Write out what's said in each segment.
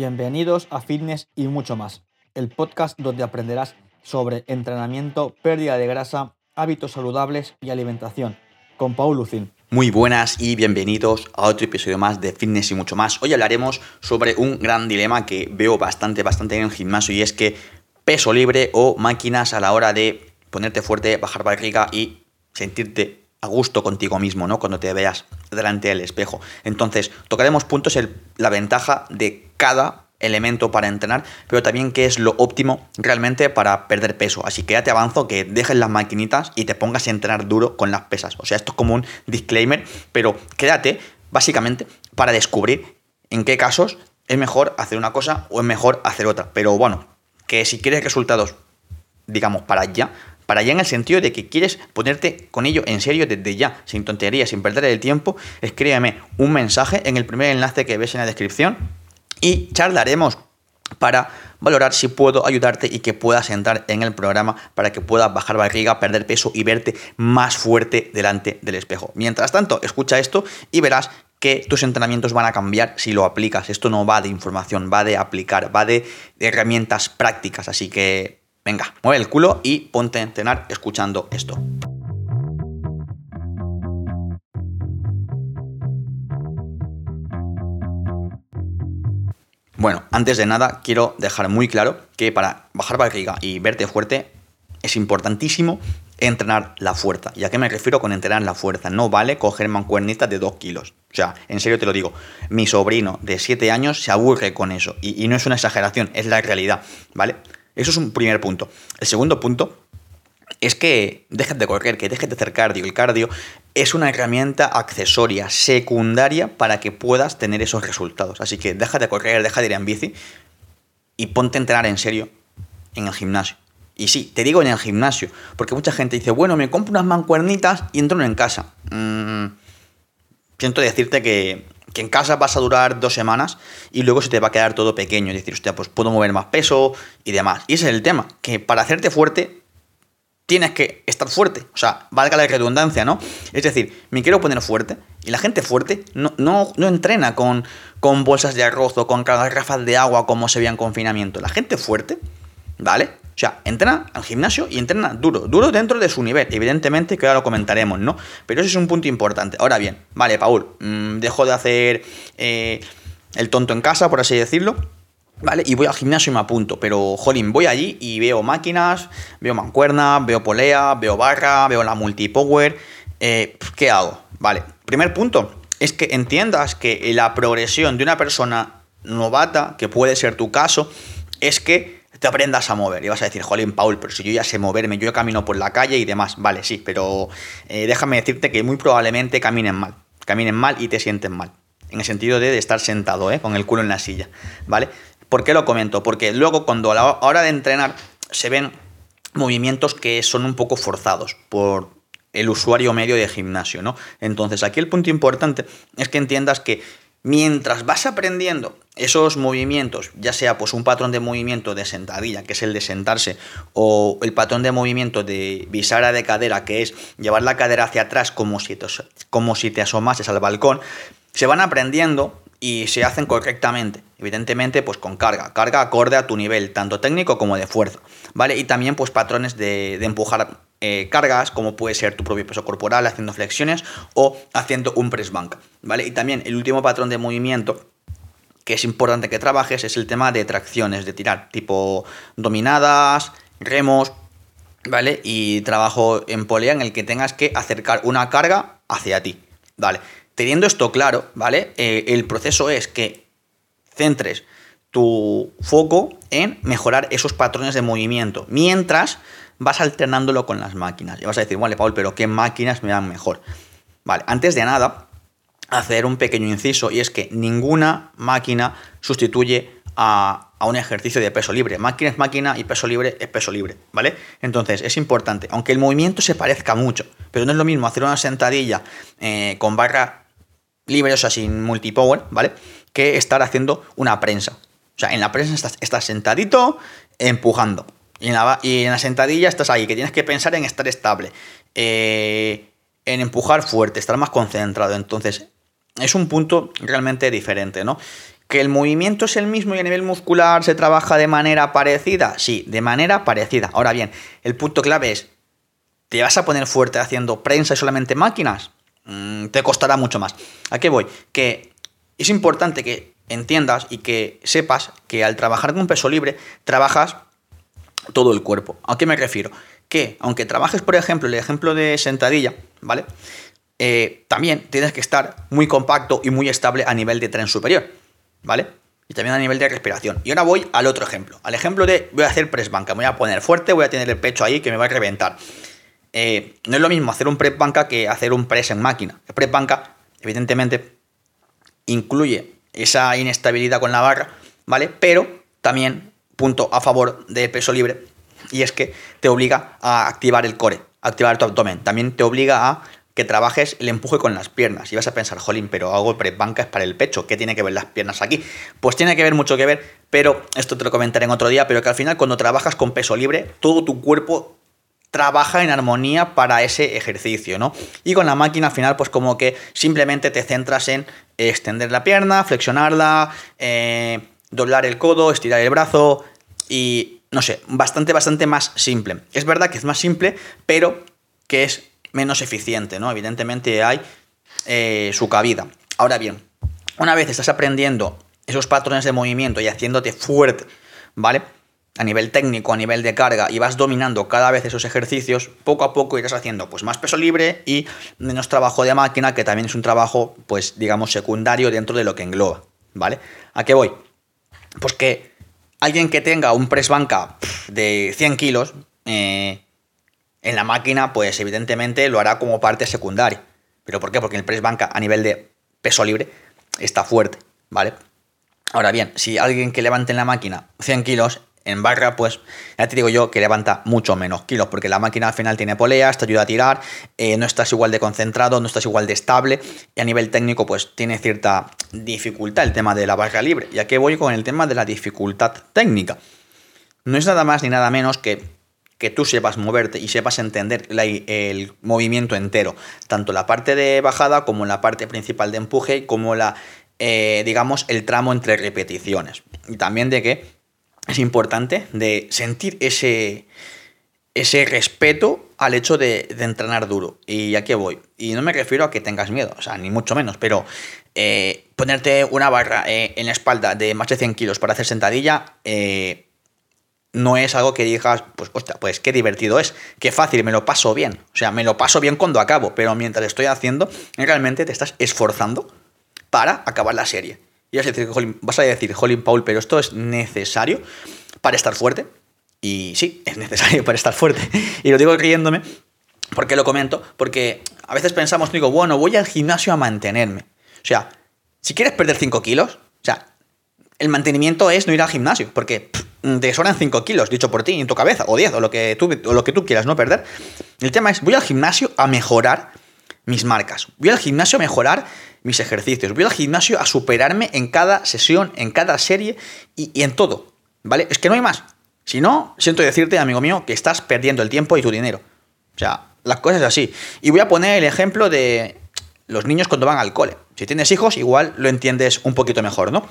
Bienvenidos a Fitness y mucho más, el podcast donde aprenderás sobre entrenamiento, pérdida de grasa, hábitos saludables y alimentación, con Paul Lucin. Muy buenas y bienvenidos a otro episodio más de Fitness y mucho más. Hoy hablaremos sobre un gran dilema que veo bastante, bastante en el gimnasio y es que peso libre o máquinas a la hora de ponerte fuerte, bajar barriga y sentirte a gusto contigo mismo, ¿no? Cuando te veas delante del espejo. Entonces, tocaremos puntos en la ventaja de cada elemento para entrenar, pero también qué es lo óptimo realmente para perder peso. Así que ya te avanzo que dejes las maquinitas y te pongas a entrenar duro con las pesas. O sea, esto es como un disclaimer, pero quédate básicamente para descubrir en qué casos es mejor hacer una cosa o es mejor hacer otra. Pero bueno, que si quieres resultados, digamos, para allá, para allá en el sentido de que quieres ponerte con ello en serio desde ya, sin tonterías, sin perder el tiempo, escríbeme un mensaje en el primer enlace que ves en la descripción y charlaremos para valorar si puedo ayudarte y que puedas entrar en el programa para que puedas bajar barriga, perder peso y verte más fuerte delante del espejo. Mientras tanto, escucha esto y verás que tus entrenamientos van a cambiar si lo aplicas. Esto no va de información, va de aplicar, va de herramientas prácticas. Así que Venga, mueve el culo y ponte a entrenar escuchando esto. Bueno, antes de nada quiero dejar muy claro que para bajar barriga y verte fuerte es importantísimo entrenar la fuerza. ¿Y a qué me refiero con entrenar la fuerza? No vale coger mancuernitas de 2 kilos. O sea, en serio te lo digo, mi sobrino de 7 años se aburre con eso. Y, y no es una exageración, es la realidad, ¿vale? Eso es un primer punto. El segundo punto es que dejes de correr, que dejes de hacer cardio. El cardio es una herramienta accesoria, secundaria, para que puedas tener esos resultados. Así que deja de correr, deja de ir en bici y ponte a entrenar en serio en el gimnasio. Y sí, te digo en el gimnasio, porque mucha gente dice, bueno, me compro unas mancuernitas y entro en casa. Mm, siento decirte que que en casa vas a durar dos semanas y luego se te va a quedar todo pequeño. Es decir, hostia, pues puedo mover más peso y demás. Y ese es el tema, que para hacerte fuerte tienes que estar fuerte. O sea, valga la redundancia, ¿no? Es decir, me quiero poner fuerte y la gente fuerte no, no, no entrena con, con bolsas de arroz o con garrafas de agua como se veía en confinamiento. La gente fuerte, ¿vale? O sea, entrena al gimnasio y entrena duro, duro dentro de su nivel, evidentemente que ahora lo comentaremos, ¿no? Pero ese es un punto importante. Ahora bien, vale, Paul, mm, dejo de hacer eh, el tonto en casa, por así decirlo, ¿vale? Y voy al gimnasio y me apunto, pero, jolín, voy allí y veo máquinas, veo mancuerna, veo polea, veo barra, veo la multipower, eh, ¿qué hago? Vale, primer punto es que entiendas que la progresión de una persona novata, que puede ser tu caso, es que te aprendas a mover. Y vas a decir, jolín, Paul, pero si yo ya sé moverme, yo camino por la calle y demás. Vale, sí, pero eh, déjame decirte que muy probablemente caminen mal. Caminen mal y te sienten mal. En el sentido de, estar sentado, ¿eh? con el culo en la silla. ¿Vale? ¿Por qué lo comento? Porque luego cuando a la hora de entrenar se ven movimientos que son un poco forzados por el usuario medio de gimnasio, ¿no? Entonces aquí el punto importante es que entiendas que Mientras vas aprendiendo esos movimientos, ya sea pues un patrón de movimiento de sentadilla, que es el de sentarse, o el patrón de movimiento de bisagra de cadera, que es llevar la cadera hacia atrás como si como si te asomases al balcón, se van aprendiendo y se hacen correctamente. Evidentemente, pues con carga, carga acorde a tu nivel, tanto técnico como de fuerza, ¿vale? Y también pues patrones de, de empujar eh, cargas, como puede ser tu propio peso corporal haciendo flexiones o haciendo un press bank, ¿vale? Y también el último patrón de movimiento que es importante que trabajes es el tema de tracciones, de tirar, tipo dominadas, remos, ¿vale? Y trabajo en polea en el que tengas que acercar una carga hacia ti, ¿vale? Teniendo esto claro, ¿vale? Eh, el proceso es que centres tu foco en mejorar esos patrones de movimiento, mientras vas alternándolo con las máquinas. Y vas a decir, vale, Paul, pero ¿qué máquinas me dan mejor? Vale, antes de nada, hacer un pequeño inciso y es que ninguna máquina sustituye a, un ejercicio de peso libre. Máquina es máquina y peso libre es peso libre, ¿vale? Entonces es importante, aunque el movimiento se parezca mucho, pero no es lo mismo hacer una sentadilla eh, con barra libre, o sea, sin multipower, ¿vale? Que estar haciendo una prensa. O sea, en la prensa estás, estás sentadito, empujando. Y en, la, sentadilla estás ahí, que tienes que pensar en estar estable, eh, en empujar fuerte, estar más concentrado. Entonces, es un punto realmente diferente, ¿no? ¿Que el movimiento es el mismo y a nivel muscular se trabaja de manera parecida? Sí, de manera parecida. Ahora bien, el punto clave es, ¿te vas a poner fuerte haciendo prensa y solamente máquinas? Mm, te costará mucho más. ¿A qué voy? Que es importante que entiendas y que sepas que al trabajar con peso libre, trabajas todo el cuerpo. ¿A qué me refiero? Que aunque trabajes, por ejemplo, el ejemplo de sentadilla, ¿vale? Eh, también tienes que estar muy compacto y muy estable a nivel de tren superior. ¿vale? Y también a nivel de respiración. Y ahora voy al otro ejemplo. Al ejemplo de voy a hacer press banca. Voy a poner fuerte, voy a tener el pecho ahí que me va a reventar. Eh, no es lo mismo hacer un press banca que hacer un press en máquina. El press banca, evidentemente, incluye esa inestabilidad con la barra, ¿vale? Pero también, punto a favor de peso libre, y es que te obliga a activar el core, activar tu abdomen. También te obliga a que trabajes el empuje con las piernas. Y vas a pensar, jolín, pero hago press banca es para el pecho. ¿Qué tiene que ver las piernas aquí? Pues tiene que ver mucho que ver, pero esto te lo comentaré en otro día, pero que al final cuando trabajas con peso libre, todo tu cuerpo trabaja en armonía para ese ejercicio, ¿no? Y con la máquina al final, pues como que simplemente te centras en extender la pierna, flexionarla, eh, doblar el codo, estirar el brazo y, no sé, bastante, bastante más simple. Es verdad que es más simple, pero que es menos eficiente, ¿no? Evidentemente hay eh, su cabida. Ahora bien, una vez estás aprendiendo esos patrones de movimiento y haciéndote fuerte, ¿vale? A nivel técnico, a nivel de carga, y vas dominando cada vez esos ejercicios, poco a poco irás haciendo pues más peso libre y menos trabajo de máquina, que también es un trabajo, pues digamos, secundario dentro de lo que engloba, ¿vale? ¿A qué voy? Pues que alguien que tenga un press banca de 100 kilos, eh, en la máquina, pues evidentemente lo hará como parte secundaria. ¿Pero por qué? Porque el press banca a nivel de peso libre está fuerte, ¿vale? Ahora bien, si alguien que levante en la máquina 100 kilos, en barra, pues ya te digo yo que levanta mucho menos kilos, porque la máquina al final tiene poleas, te ayuda a tirar, eh, no estás igual de concentrado, no estás igual de estable, y a nivel técnico, pues tiene cierta dificultad el tema de la barra libre. Y aquí voy con el tema de la dificultad técnica. No es nada más ni nada menos que que tú sepas moverte y sepas entender el movimiento entero, tanto la parte de bajada como la parte principal de empuje, como la, eh, digamos, el tramo entre repeticiones. Y también de que es importante de sentir ese, ese respeto al hecho de, entrenar duro. Y aquí voy. Y no me refiero a que tengas miedo, o sea, ni mucho menos, pero eh, ponerte una barra eh, en la espalda de más de 100 kilos para hacer sentadilla, no es algo que digas, pues, hostia, pues qué divertido es, qué fácil, me lo paso bien. O sea, me lo paso bien cuando acabo, pero mientras estoy haciendo, realmente te estás esforzando para acabar la serie. Y vas a decir, vas a decir, Paul, pero esto es necesario para estar fuerte. Y sí, es necesario para estar fuerte. Y lo digo riéndome, porque lo comento, porque a veces pensamos, digo, bueno, voy al gimnasio a mantenerme. O sea, si quieres perder 5 kilos, o sea, el mantenimiento es no ir al gimnasio, porque te sobran 5 kilos, dicho por ti, en tu cabeza, o 10, o lo que tú, lo que tú quieras, no perder. El tema es, voy al gimnasio a mejorar mis marcas, voy al gimnasio a mejorar mis ejercicios, voy al gimnasio a superarme en cada sesión, en cada serie y, en todo, ¿vale? Es que no hay más. Si no, siento decirte, amigo mío, que estás perdiendo el tiempo y tu dinero. O sea, las cosas así. Y voy a poner el ejemplo de los niños cuando van al cole. Si tienes hijos, igual lo entiendes un poquito mejor, ¿no?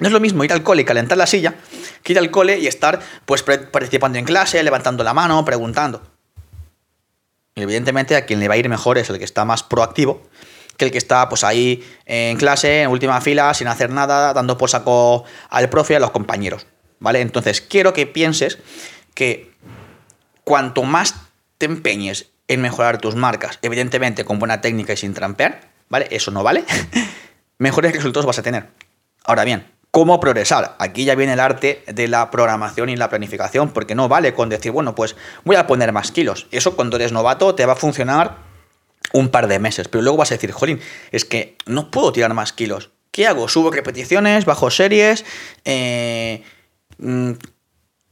No es lo mismo ir al cole y calentar la silla que ir al cole y estar pues participando en clase, levantando la mano, preguntando. Y evidentemente a quien le va a ir mejor es el que está más proactivo que el que está pues ahí en clase, en última fila, sin hacer nada, dando por saco al profe y a los compañeros. ¿Vale? Entonces quiero que pienses que cuanto más te empeñes en mejorar tus marcas, evidentemente con buena técnica y sin trampear, ¿vale? Eso no vale, mejores resultados vas a tener. Ahora bien, cómo progresar. Aquí ya viene el arte de la programación y la planificación, porque no vale con decir, bueno, pues voy a poner más kilos. Eso cuando eres novato te va a funcionar un par de meses, pero luego vas a decir, jolín, es que no puedo tirar más kilos. ¿Qué hago? ¿Subo repeticiones? ¿Bajo series? Eh, mm,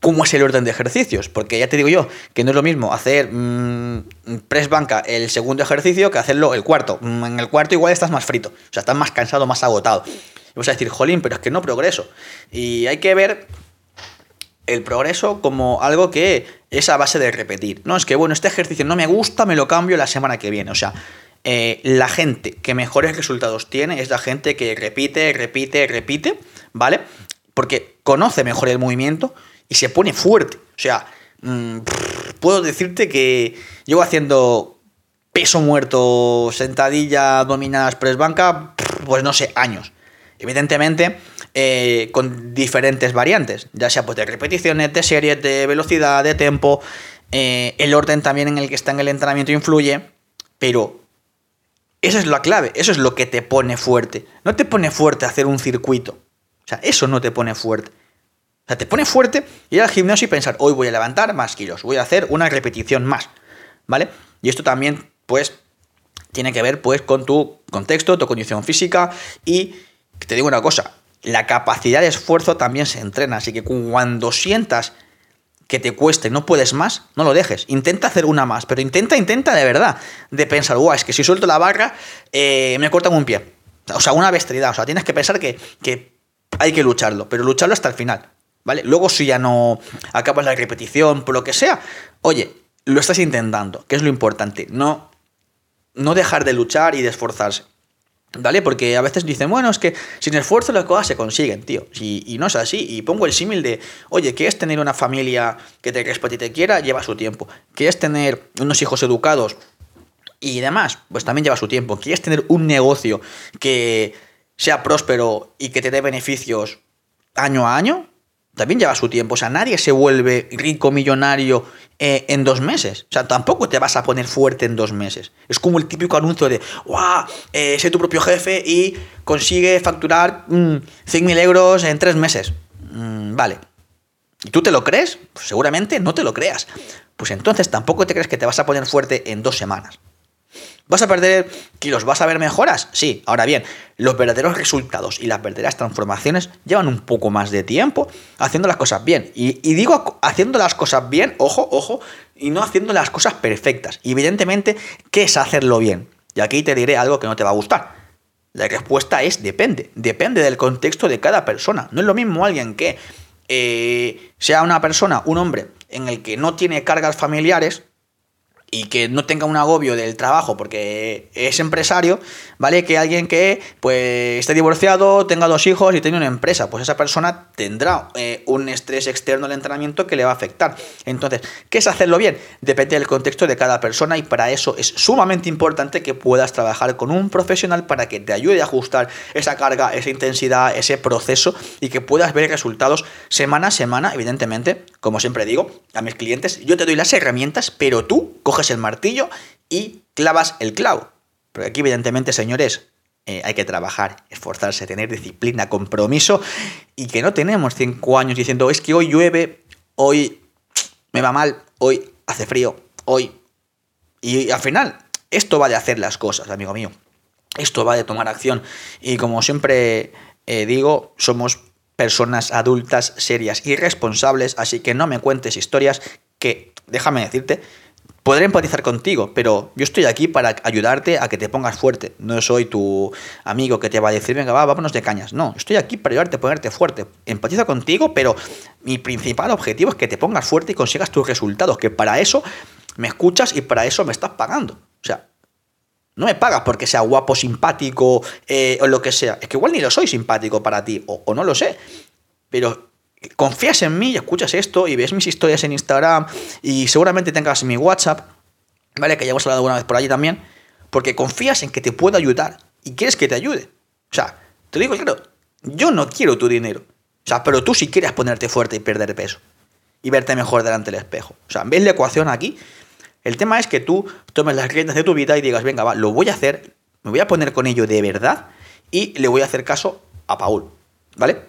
¿Cómo es el orden de ejercicios? Porque ya te digo yo que no es lo mismo hacer mm, press banca el segundo ejercicio que hacerlo el cuarto. Mm, en el cuarto igual estás más frito, o sea, estás más cansado, más agotado. Y vas a decir, jolín, pero es que no progreso. Y hay que ver el progreso como algo que es a base de repetir. No es que, bueno, este ejercicio no me gusta, me lo cambio la semana que viene. O sea, eh, la gente que mejores resultados tiene es la gente que repite, repite, repite, ¿vale? Porque conoce mejor el movimiento y se pone fuerte. O sea, mm, puedo decirte que llevo haciendo peso muerto, sentadilla, dominadas, press banca, pues no sé, años. Evidentemente, eh, con diferentes variantes, ya sea pues de repeticiones, de series, de velocidad, de tempo, eh, el orden también en el que está en el entrenamiento influye, pero esa es la clave, eso es lo que te pone fuerte. No te pone fuerte hacer un circuito. O sea, eso no te pone fuerte. O sea, te pone fuerte ir al gimnasio y pensar, hoy voy a levantar más kilos, voy a hacer una repetición más. ¿Vale? Y esto también, pues, tiene que ver, pues, con tu contexto, tu condición física y te digo una cosa, la capacidad de esfuerzo también se entrena. Así que cuando sientas que te cueste, no puedes más, no lo dejes. Intenta hacer una más, pero intenta, intenta de verdad. De pensar, guau, es que si suelto la barra, eh, me cortan un pie. O sea, una bestialidad. O sea, tienes que pensar que, que hay que lucharlo, pero lucharlo hasta el final. ¿Vale? Luego, si ya no acabas la repetición, por lo que sea, oye, lo estás intentando, que es lo importante. No, no dejar de luchar y de esforzarse. ¿Vale? Porque a veces dicen, bueno, es que sin esfuerzo las cosas se consiguen, tío. Y, no es así. Y pongo el símil de, oye, ¿qué es tener una familia que te respete y te quiera? Lleva su tiempo. ¿Qué es tener unos hijos educados y demás? Pues también lleva su tiempo. ¿Quieres tener un negocio que sea próspero y que te dé beneficios año a año? También lleva su tiempo. O sea, nadie se vuelve rico, millonario eh, en dos meses. O sea, tampoco te vas a poner fuerte en dos meses. Es como el típico anuncio de, ¡guau! Eh, sé tu propio jefe y consigue facturar 100.000 mm, euros en tres meses. Mm, vale. ¿Y tú te lo crees? Pues seguramente no te lo creas. Pues entonces tampoco te crees que te vas a poner fuerte en dos semanas. ¿Vas a perder kilos? ¿Vas a ver mejoras? Sí. Ahora bien, los verdaderos resultados y las verdaderas transformaciones llevan un poco más de tiempo haciendo las cosas bien. Y, digo haciendo las cosas bien, ojo, ojo, y no haciendo las cosas perfectas. Y evidentemente, ¿qué es hacerlo bien? Y aquí te diré algo que no te va a gustar. La respuesta es depende. Depende del contexto de cada persona. No es lo mismo alguien que eh, sea una persona, un hombre, en el que no tiene cargas familiares, y que no tenga un agobio del trabajo porque es empresario, ¿vale? Que alguien que pues esté divorciado, tenga dos hijos y tiene una empresa, pues esa persona tendrá eh, un estrés externo al entrenamiento que le va a afectar. Entonces, ¿qué es hacerlo bien? Depende del contexto de cada persona y para eso es sumamente importante que puedas trabajar con un profesional para que te ayude a ajustar esa carga, esa intensidad, ese proceso y que puedas ver resultados semana a semana, evidentemente, como siempre digo, a mis clientes, yo te doy las herramientas, pero tú coges el martillo y clavas el clavo. Porque aquí, evidentemente, señores, eh, hay que trabajar, esforzarse, tener disciplina, compromiso y que no tenemos cinco años diciendo es que hoy llueve, hoy me va mal, hoy hace frío, hoy. Y al final, esto va de hacer las cosas, amigo mío. Esto va de tomar acción. Y como siempre eh, digo, somos personas adultas, serias y responsables, así que no me cuentes historias que, déjame decirte, Podré empatizar contigo, pero yo estoy aquí para ayudarte a que te pongas fuerte. No soy tu amigo que te va a decir, venga, va, vámonos de cañas. No, estoy aquí para ayudarte a ponerte fuerte. Empatizo contigo, pero mi principal objetivo es que te pongas fuerte y consigas tus resultados, que para eso me escuchas y para eso me estás pagando. No me pagas porque sea guapo, simpático eh, o lo que sea. Es que igual ni lo soy simpático para ti, o, o no lo sé. Pero confías en mí y escuchas esto y ves mis historias en Instagram y seguramente tengas mi WhatsApp, ¿vale? Que ya hemos hablado alguna vez por allí también, porque confías en que te puedo ayudar y quieres que te ayude. O sea, te digo claro, yo no quiero tu dinero. O sea, pero tú sí quieres ponerte fuerte y perder peso y verte mejor delante del espejo. O sea, ves la ecuación aquí. El tema es que tú tomes las riendas de tu vida y digas, venga, va, lo voy a hacer, me voy a poner con ello de verdad y le voy a hacer caso a Paul, ¿vale?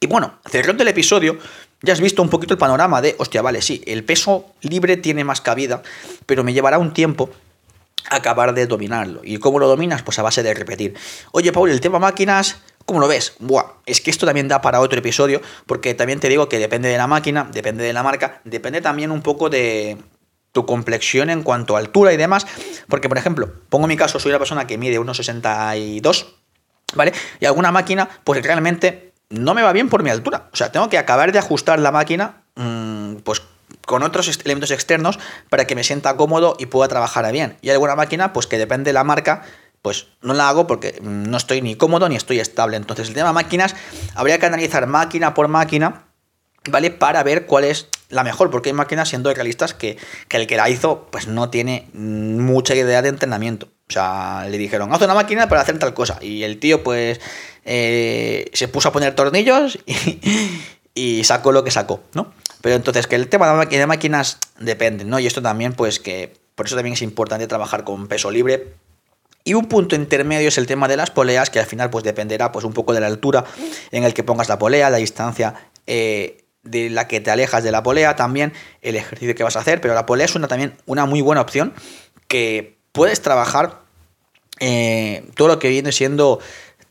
Y bueno, cerrando el episodio, ya has visto un poquito el panorama de, hostia, vale, sí, el peso libre tiene más cabida, pero me llevará un tiempo acabar de dominarlo. ¿Y cómo lo dominas? Pues a base de repetir. Oye, Paul, el tema máquinas, ¿cómo lo ves? Buah, es que esto también da para otro episodio, porque también te digo que depende de la máquina, depende de la marca, depende también un poco de tu complexión en cuanto a altura y demás. Porque, por ejemplo, pongo mi caso, soy una persona que mide 1,62, ¿vale? Y alguna máquina, pues realmente no me va bien por mi altura. O sea, tengo que acabar de ajustar la máquina, mm, pues con otros elementos externos para que me sienta cómodo y pueda trabajar bien. Y alguna máquina, pues que depende de la marca, pues no la hago porque no estoy ni cómodo ni estoy estable. Entonces, el tema máquinas, habría que analizar máquina por máquina, ¿vale? Para ver cuál es la mejor, porque hay máquinas, siendo realistas, que, que el que la hizo, pues no tiene mucha idea de entrenamiento. O sea, le dijeron, haz una máquina para hacer tal cosa. Y el tío, pues, eh, se puso a poner tornillos y, sacó lo que sacó, ¿no? Pero entonces, que el tema de máquinas depende, ¿no? Y esto también, pues, que por eso también es importante trabajar con peso libre. Y un punto intermedio es el tema de las poleas, que al final, pues, dependerá, pues, un poco de la altura en el que pongas la polea, la distancia eh, de la que te alejas de la polea, también el ejercicio que vas a hacer. Pero la polea es una, también una muy buena opción que puedes trabajar eh, todo lo que viene siendo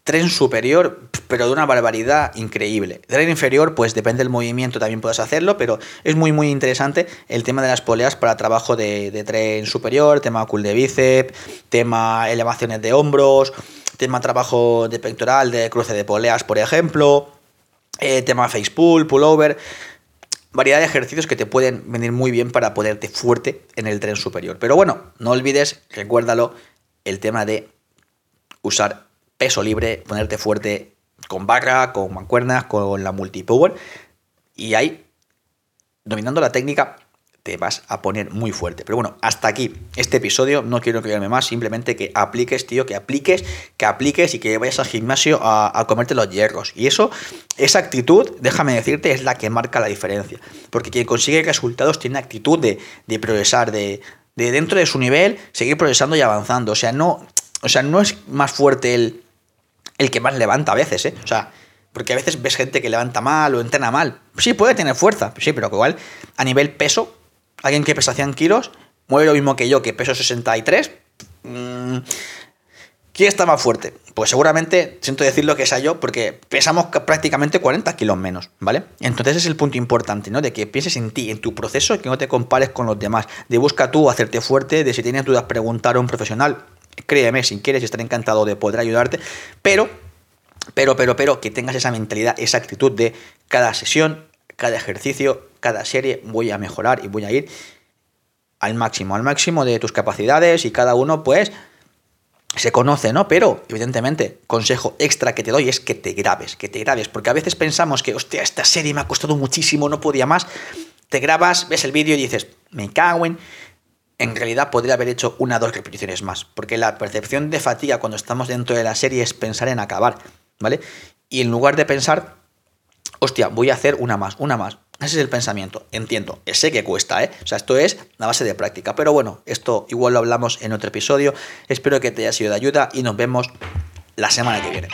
tren superior, pero de una barbaridad increíble. Tren inferior, pues depende del movimiento, también puedes hacerlo, pero es muy, muy interesante el tema de las poleas para trabajo de, tren superior, tema cool de bíceps, tema elevaciones de hombros, tema trabajo de pectoral, de cruce de poleas, por ejemplo, eh, tema face pull, pullover variedad de ejercicios que te pueden venir muy bien para ponerte fuerte en el tren superior. Pero bueno, no olvides, recuérdalo, el tema de usar peso libre, ponerte fuerte con barra, con mancuernas, con la multipower. Y ahí, dominando la técnica, te vas a poner muy fuerte. Pero bueno, hasta aquí este episodio. No quiero que más, simplemente que apliques, tío, que apliques, que apliques y que vayas al gimnasio a, comerte los hierros. Y eso, esa actitud, déjame decirte, es la que marca la diferencia. Porque quien consigue resultados tiene actitud de, de progresar, de, de dentro de su nivel seguir progresando y avanzando. O sea, no, o sea, no es más fuerte el, el que más levanta a veces, ¿eh? O sea, porque a veces ves gente que levanta mal o entrena mal. Sí, puede tener fuerza, sí, pero igual a nivel peso, alguien que pesa 100 kilos mueve lo mismo que yo, que peso 63. Mmm, ¿Quién está más fuerte? Pues seguramente, siento decirlo que sea yo, porque pesamos prácticamente 40 kilos menos, ¿vale? Entonces es el punto importante, ¿no? De que pienses en ti, en tu proceso que no te compares con los demás. De busca tú hacerte fuerte, de si tienes dudas preguntar a un profesional. Créeme, si quieres, estaré encantado de poder ayudarte, pero, pero, pero, pero, que tengas esa mentalidad, esa actitud de cada sesión, cada ejercicio, cada serie, voy a mejorar y voy a ir al máximo, al máximo de tus capacidades y cada uno, pues, se conoce, ¿no? Pero, evidentemente, consejo extra que te doy es que te grabes, que te grabes, porque a veces pensamos que, hostia, esta serie me ha costado muchísimo, no podía más. Te grabas, ves el vídeo y dices, me cago en... En realidad podría haber hecho una o dos repeticiones más, porque la percepción de fatiga cuando estamos dentro de la serie es pensar en acabar, ¿vale? Y en lugar de pensar, hostia, voy a hacer una más, una más, ese es el pensamiento, entiendo. Sé que cuesta, ¿eh? O sea, esto es la base de práctica. Pero bueno, esto igual lo hablamos en otro episodio. Espero que te haya sido de ayuda y nos vemos la semana que viene.